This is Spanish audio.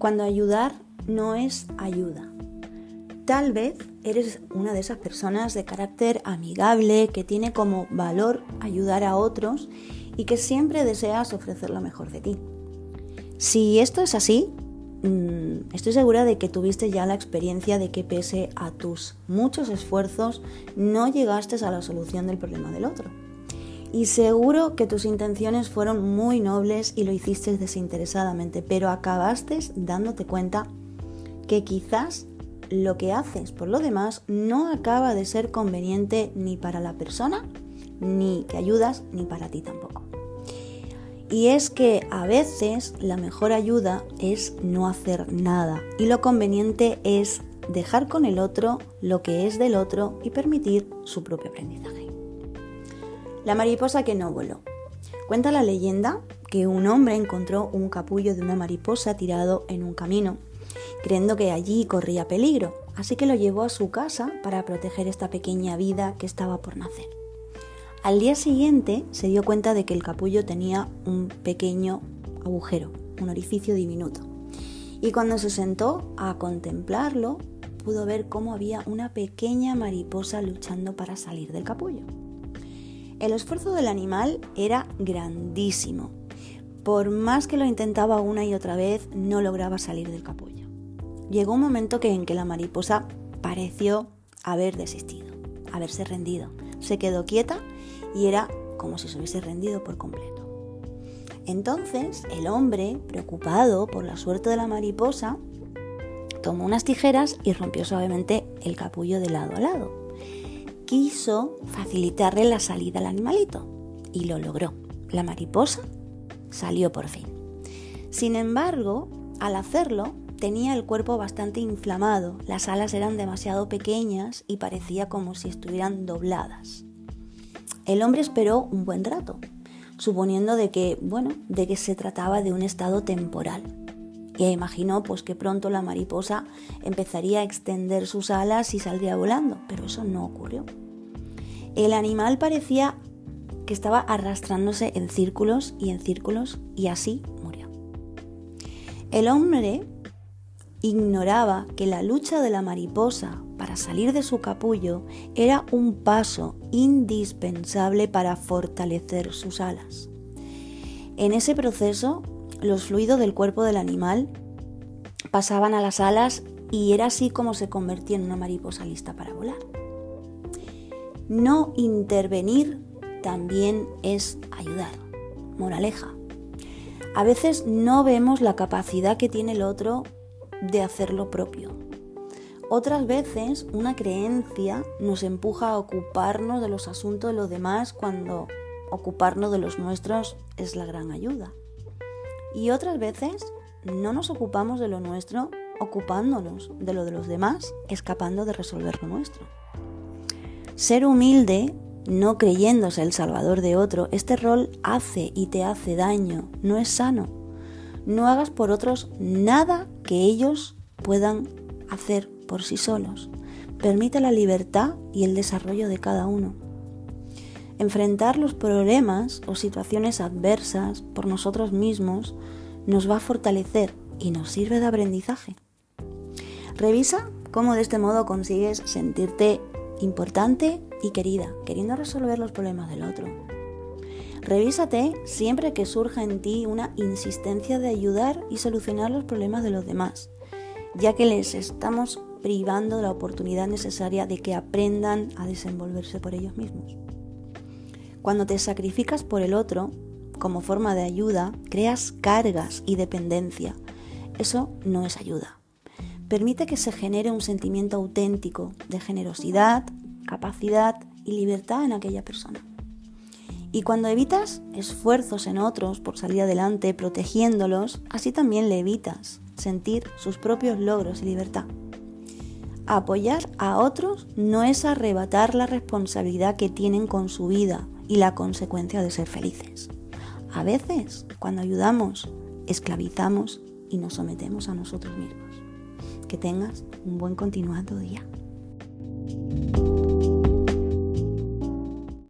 cuando ayudar no es ayuda. Tal vez eres una de esas personas de carácter amigable que tiene como valor ayudar a otros y que siempre deseas ofrecer lo mejor de ti. Si esto es así, mm, estoy segura de que tuviste ya la experiencia de que pese a tus muchos esfuerzos no llegaste a la solución del problema del otro. Y seguro que tus intenciones fueron muy nobles y lo hiciste desinteresadamente, pero acabaste dándote cuenta que quizás lo que haces por lo demás no acaba de ser conveniente ni para la persona, ni que ayudas, ni para ti tampoco. Y es que a veces la mejor ayuda es no hacer nada y lo conveniente es dejar con el otro lo que es del otro y permitir su propio aprendizaje. La mariposa que no voló. Cuenta la leyenda que un hombre encontró un capullo de una mariposa tirado en un camino, creyendo que allí corría peligro, así que lo llevó a su casa para proteger esta pequeña vida que estaba por nacer. Al día siguiente se dio cuenta de que el capullo tenía un pequeño agujero, un orificio diminuto. Y cuando se sentó a contemplarlo, pudo ver cómo había una pequeña mariposa luchando para salir del capullo. El esfuerzo del animal era grandísimo. Por más que lo intentaba una y otra vez, no lograba salir del capullo. Llegó un momento en que la mariposa pareció haber desistido, haberse rendido. Se quedó quieta y era como si se hubiese rendido por completo. Entonces el hombre, preocupado por la suerte de la mariposa, tomó unas tijeras y rompió suavemente el capullo de lado a lado quiso facilitarle la salida al animalito y lo logró. La mariposa salió por fin. Sin embargo, al hacerlo, tenía el cuerpo bastante inflamado, las alas eran demasiado pequeñas y parecía como si estuvieran dobladas. El hombre esperó un buen rato, suponiendo de que, bueno, de que se trataba de un estado temporal. Y imaginó pues que pronto la mariposa empezaría a extender sus alas y saldría volando, pero eso no ocurrió. El animal parecía que estaba arrastrándose en círculos y en círculos y así murió. El hombre ignoraba que la lucha de la mariposa para salir de su capullo era un paso indispensable para fortalecer sus alas. En ese proceso, los fluidos del cuerpo del animal pasaban a las alas y era así como se convertía en una mariposa lista para volar. No intervenir también es ayudar. Moraleja. A veces no vemos la capacidad que tiene el otro de hacer lo propio. Otras veces una creencia nos empuja a ocuparnos de los asuntos de los demás cuando ocuparnos de los nuestros es la gran ayuda. Y otras veces no nos ocupamos de lo nuestro ocupándonos de lo de los demás, escapando de resolver lo nuestro. Ser humilde, no creyéndose el salvador de otro, este rol hace y te hace daño, no es sano. No hagas por otros nada que ellos puedan hacer por sí solos. Permite la libertad y el desarrollo de cada uno. Enfrentar los problemas o situaciones adversas por nosotros mismos nos va a fortalecer y nos sirve de aprendizaje. Revisa cómo de este modo consigues sentirte importante y querida, queriendo resolver los problemas del otro. Revísate siempre que surja en ti una insistencia de ayudar y solucionar los problemas de los demás, ya que les estamos privando la oportunidad necesaria de que aprendan a desenvolverse por ellos mismos. Cuando te sacrificas por el otro, como forma de ayuda, creas cargas y dependencia. Eso no es ayuda permite que se genere un sentimiento auténtico de generosidad, capacidad y libertad en aquella persona. Y cuando evitas esfuerzos en otros por salir adelante protegiéndolos, así también le evitas sentir sus propios logros y libertad. Apoyar a otros no es arrebatar la responsabilidad que tienen con su vida y la consecuencia de ser felices. A veces, cuando ayudamos, esclavizamos y nos sometemos a nosotros mismos. Que tengas un buen continuado día.